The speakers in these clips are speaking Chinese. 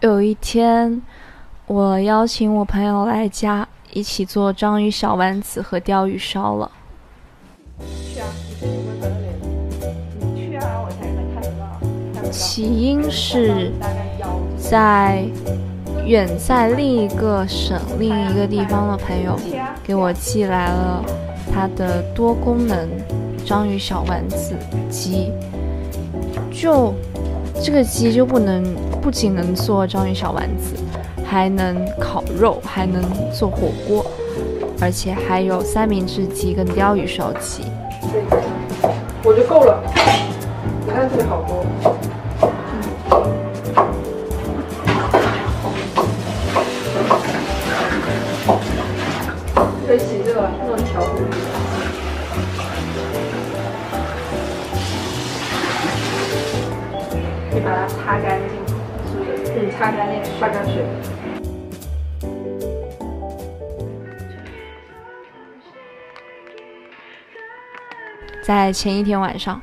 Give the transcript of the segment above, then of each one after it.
有一天，我邀请我朋友来家，一起做章鱼小丸子和鲷鱼烧了。去啊，你去啊，我才能看得到。起因是在远在另一个省、另一个地方的朋友给我寄来了他的多功能章鱼小丸子机，就这个鸡就不能不仅能做章鱼小丸子，还能烤肉，还能做火锅，而且还有三明治鸡跟鲷鱼烧鸡。这个。我就够了，你看这里好多。在前一天晚上，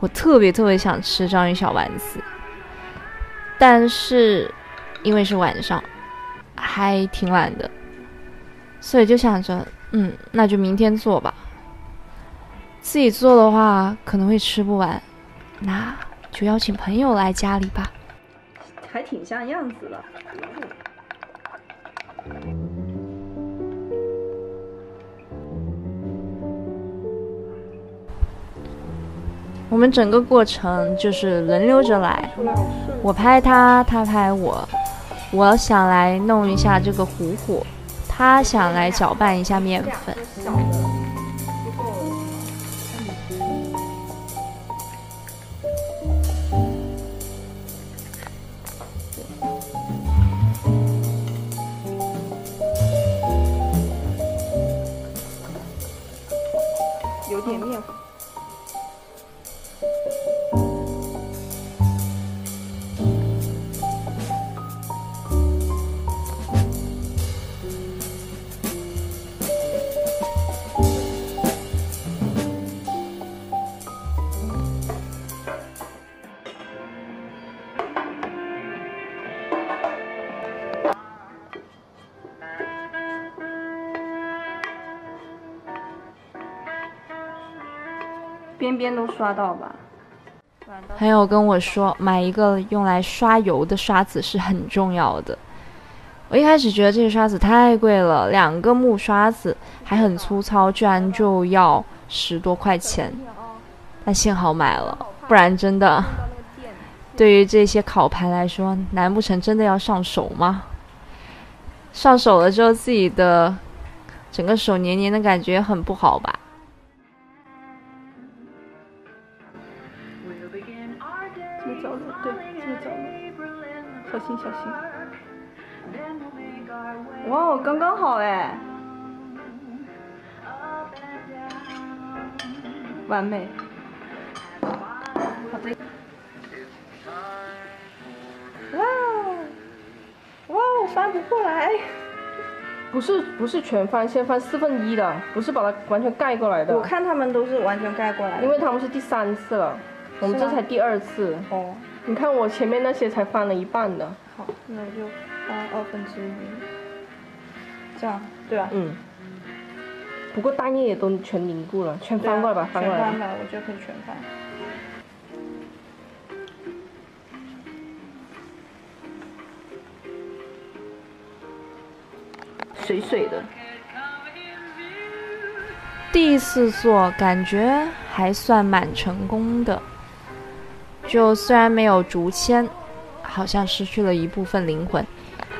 我特别特别想吃章鱼小丸子，但是因为是晚上，还挺晚的，所以就想着，嗯，那就明天做吧。自己做的话可能会吃不完，那就邀请朋友来家里吧。还挺像样子的。我们整个过程就是轮流着来，我拍他，他拍我。我想来弄一下这个糊糊，他想来搅拌一下面粉。边边都刷到吧。朋友跟我说，买一个用来刷油的刷子是很重要的。我一开始觉得这个刷子太贵了，两个木刷子还很粗糙，居然就要十多块钱。但幸好买了，不然真的，对于这些烤盘来说，难不成真的要上手吗？上手了之后，自己的整个手黏黏的感觉很不好吧？哦，刚刚好哎，完美。好的。哇哦，翻不过来。不是不是全翻，先翻四分一的，不是把它完全盖过来的。我看他们都是完全盖过来的，因为他们是第三次了，我们这才第二次。哦，你看我前面那些才翻了一半的。好，那我就翻二分之一，这样对吧？嗯。不过蛋液也都全凝固了，全翻过来吧，翻过来。全翻吧，我觉得可以全翻。水水的。第一次做，感觉还算蛮成功的。就虽然没有竹签，好像失去了一部分灵魂，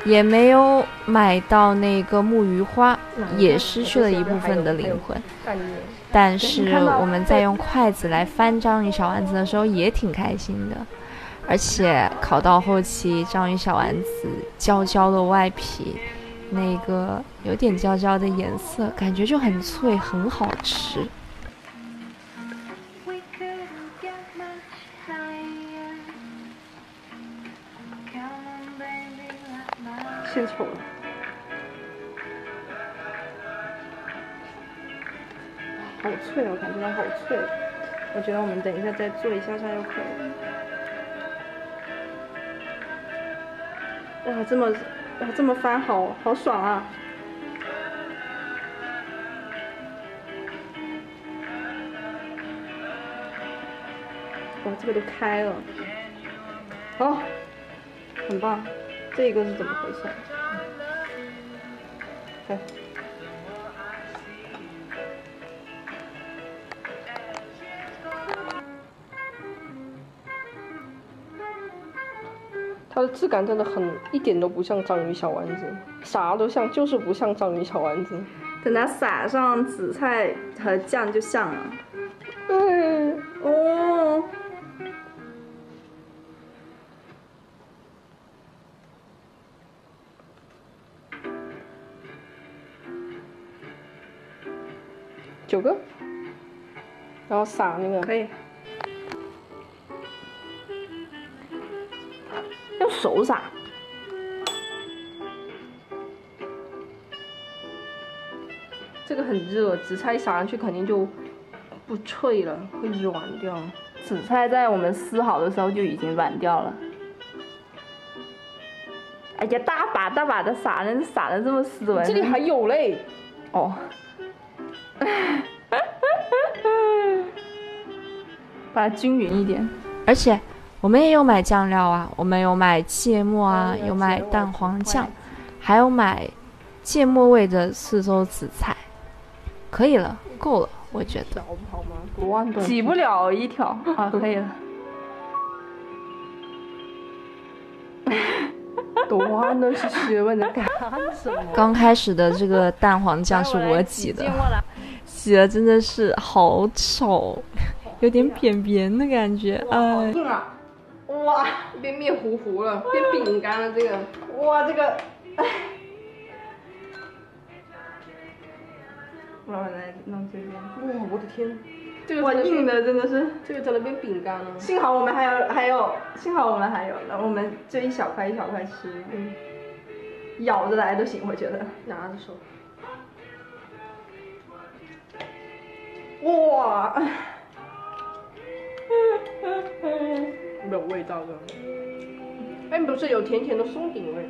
也没有买到那个木鱼花，也失去了一部分的灵魂。但是我们在用筷子来翻章鱼小丸子的时候，也挺开心的。而且烤到后期，章鱼小丸子焦焦的外皮。那个有点焦焦的颜色，感觉就很脆，很好吃。献丑了，好脆哦，感觉到好脆。我觉得我们等一下再做一下下就可以了。哇，这么哇这么翻好好爽啊！哇，这个都开了，哦，很棒。这个是怎么回事？开。它的质感真的很一点都不像章鱼小丸子，啥都像，就是不像章鱼小丸子。等它撒上紫菜和酱就像了。嗯，哦，九个，然后撒那个，可以。用手撒。这个很热，紫菜撒上去肯定就不脆了，会软掉。紫菜在我们撕好的时候就已经软掉了。哎呀，大把大把的撒，能撒的这么斯文？这里还有嘞。哦。把它均匀一点，而且我们也有买酱料啊，我们有买芥末啊，有买蛋黄酱，还有买芥末味的四周紫菜，可以了，够了，我觉得。挤不了一条啊，可以了。多万吨是学问，你干什么？刚开始的这个蛋黄酱是我挤的，挤了真的是好丑。有点扁扁的感觉，哎，硬啊！哇，变面糊糊了，变饼干了，这个，哇，这个，哎，我来弄这边。哇，我的天，这个哇硬的真的是，这个真的变饼干了。幸好我们还有还有，幸好我们还有，那我们这一小块一小块吃，嗯，咬着来都行，我觉得。拿着手。哇！没有味道的，哎，不是有甜甜的松饼味，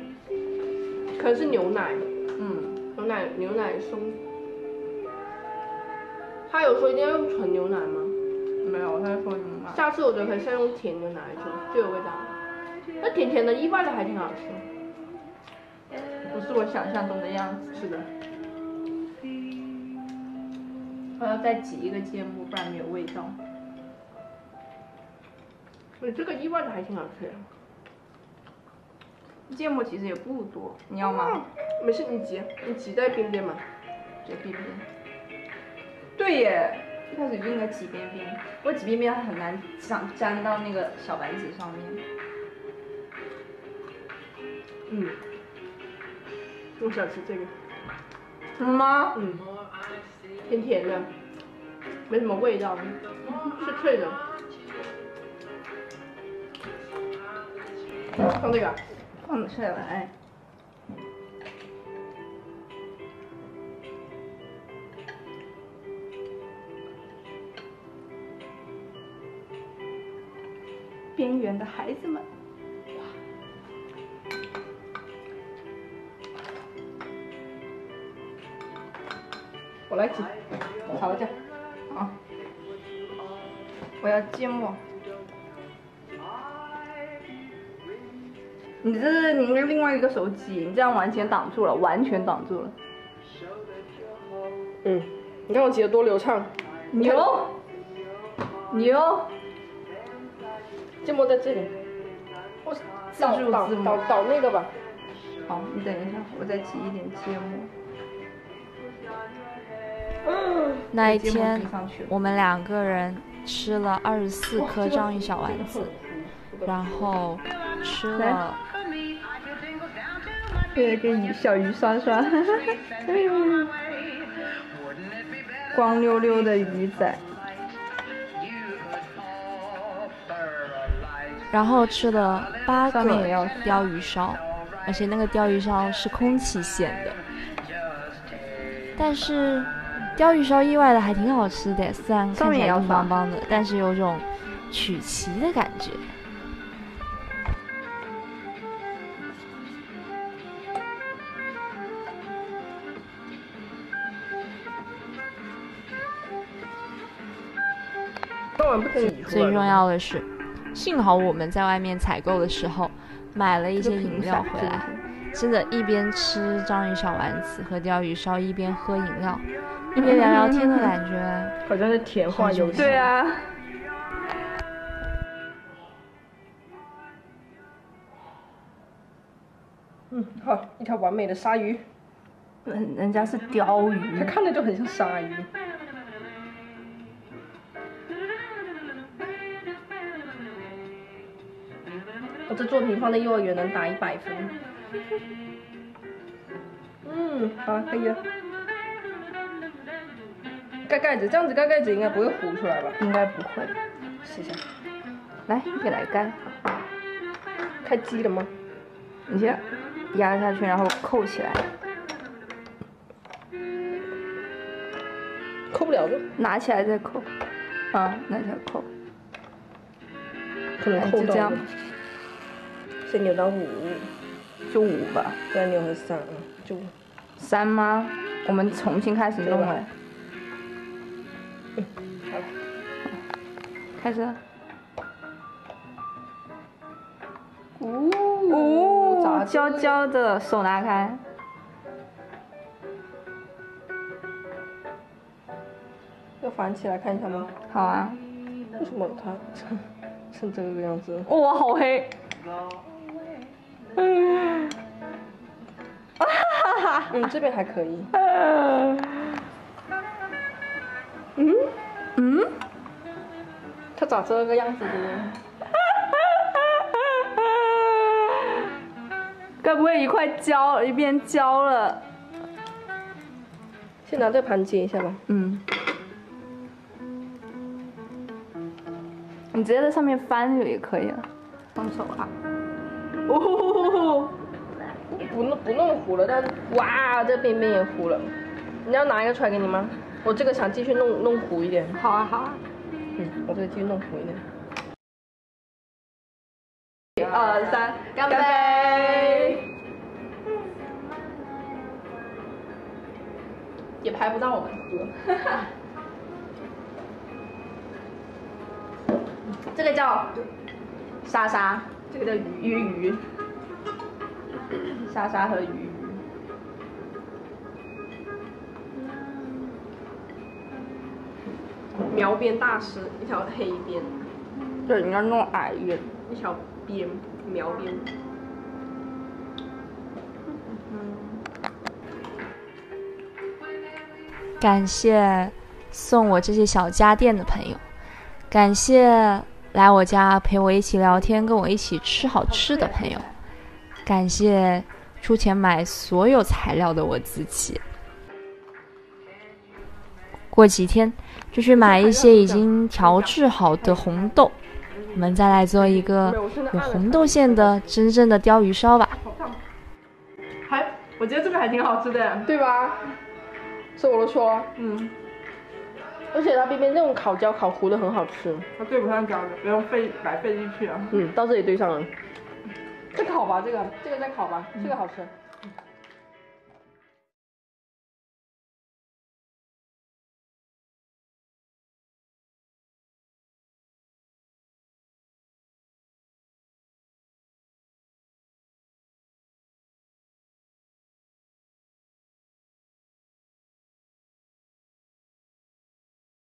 可能是牛奶，嗯，牛奶牛奶松。他有说一定要用纯牛奶吗？没有，他说牛奶。下次我觉得可以再用甜牛奶做，就有味道。那甜甜的，意外的还挺好吃，不是我想象中的样子。是的。我要再挤一个芥末，不然没有味道。你这个意外的还挺好吃的，芥末其实也不多，你要吗？没事，你挤，你挤在边边嘛，挤边边。对耶，一开始就应该挤边边，不过挤边边它很难想粘到那个小丸子上面。嗯，我想吃这个。真的吗？嗯，甜甜的，没什么味道，是脆的。放这个，放下来。边缘的孩子们，我来挤，好的，好，我要芥末。你这是你用另外一个手挤，你这样完全挡住了，完全挡住了。嗯，你看我挤的多流畅，牛，牛，芥末在这里，我倒倒倒倒那个吧。好，你等一下，我再挤一点芥末。那一天，我们两个人吃了二十四颗章鱼小丸子，然后吃了。对，给鱼小鱼刷刷，光溜溜的鱼仔。然后吃了八个鲷鱼烧，而且那个鲷鱼烧是空气馅的。但是鲷鱼烧意外的还挺好吃的虽然看起来硬邦邦的但是有种曲奇的感觉。最重要的是幸好我们在外面采购的时候买了一些饮料回来真的一边吃章鱼小丸子和鲷鱼烧一边喝饮料一边聊聊天的感觉，好像是甜话游戏。对啊。嗯，好，一条完美的鲨鱼。人人家是鲷鱼，它看着就很像鲨鱼。我这作品放在幼儿园能打一百分。嗯，好了，可以了。盖盖子，这样子盖盖子应该不会糊出来吧？应该不会。试一下。来，你给来盖。开机了吗？你先压下去，然后扣起来。扣不了的。拿起来再扣。啊，拿起来扣。可能扣到。先扭到五，就五吧。再扭回三，就三吗？我们重新开始弄哎。开始。哦，焦焦的，手拿开。要反起来看一下吗？好啊。为什么它成成这个样子？哇，好黑。嗯，哈哈哈！嗯，这边还可以。它咋这个样子的呢？该不会一块焦一边焦了？先拿这盘接一下吧。嗯。你直接在上面翻就也可以了。放手啊！哦，不弄不弄糊了，但哇，这边边也糊了。你要拿一个出来给你吗？我这个想继续弄弄糊一点。好啊好啊。嗯，我这个继续弄糊一点。一二三，干杯！也拍不到我们喝。这个叫莎莎。这个叫鱼鱼，莎莎和鱼描边大师，一条黑边。对，应该弄矮一点。一条边，描边。感谢送我这些小家电的朋友，感谢。来我家陪我一起聊天，跟我一起吃好吃的朋友，感谢出钱买所有材料的我自己。过几天就去买一些已经调制好的红豆，我们再来做一个有红豆馅的真正的鲷鱼烧吧。还，我觉得这个还挺好吃的，对吧？是我的错。嗯。而且它边边那种烤焦烤糊的很好吃，它对不上焦的，不用费白费力气啊。嗯，到这里对上了。再烤吧，这个这个再烤吧，这个好吃。